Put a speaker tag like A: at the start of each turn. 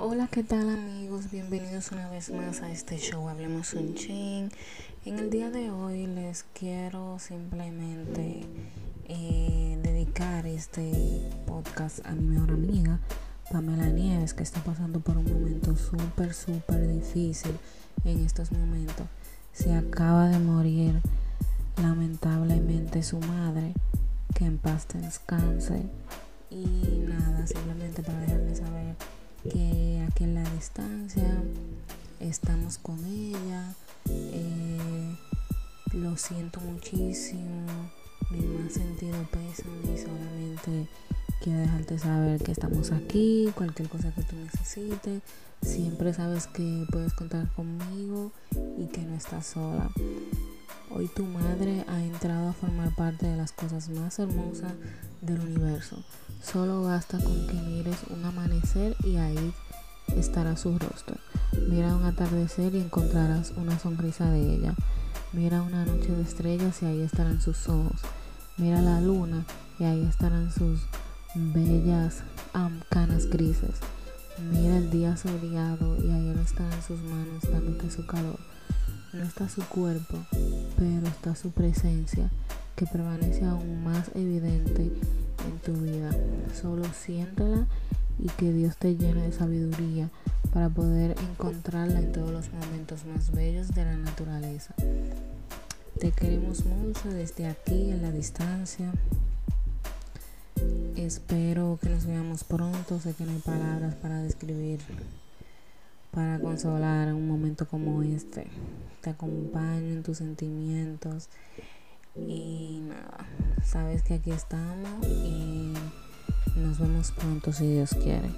A: Hola, ¿qué tal amigos? Bienvenidos una vez más a este show Hablemos un Ching. En el día de hoy les quiero simplemente eh, dedicar este podcast a mi mejor amiga, Pamela Nieves, que está pasando por un momento súper, súper difícil en estos momentos. Se acaba de morir lamentablemente su madre, que en paz descanse. Y nada, simplemente para dejarles saber que aquí en la distancia estamos con ella. Eh, lo siento muchísimo. Mi más sentido pésame y solamente quiero dejarte saber que estamos aquí. Cualquier cosa que tú necesites, siempre sabes que puedes contar conmigo y que no estás sola. Hoy tu madre ha entrado a formar parte de las cosas más hermosas del universo. Solo basta con que mires un amanecer y ahí estará su rostro. Mira un atardecer y encontrarás una sonrisa de ella. Mira una noche de estrellas y ahí estarán sus ojos. Mira la luna y ahí estarán sus bellas canas grises. Mira el día soleado y ahí estarán sus manos dándote su calor. No está su cuerpo, pero está su presencia, que permanece aún más evidente en tu vida. Solo siéntela y que Dios te llene de sabiduría para poder encontrarla en todos los momentos más bellos de la naturaleza. Te queremos mucho desde aquí en la distancia. Espero que nos veamos pronto. Sé que no hay palabras para describir para consolar un momento como este. Te acompaño en tus sentimientos y nada, sabes que aquí estamos y nos vemos pronto si Dios quiere.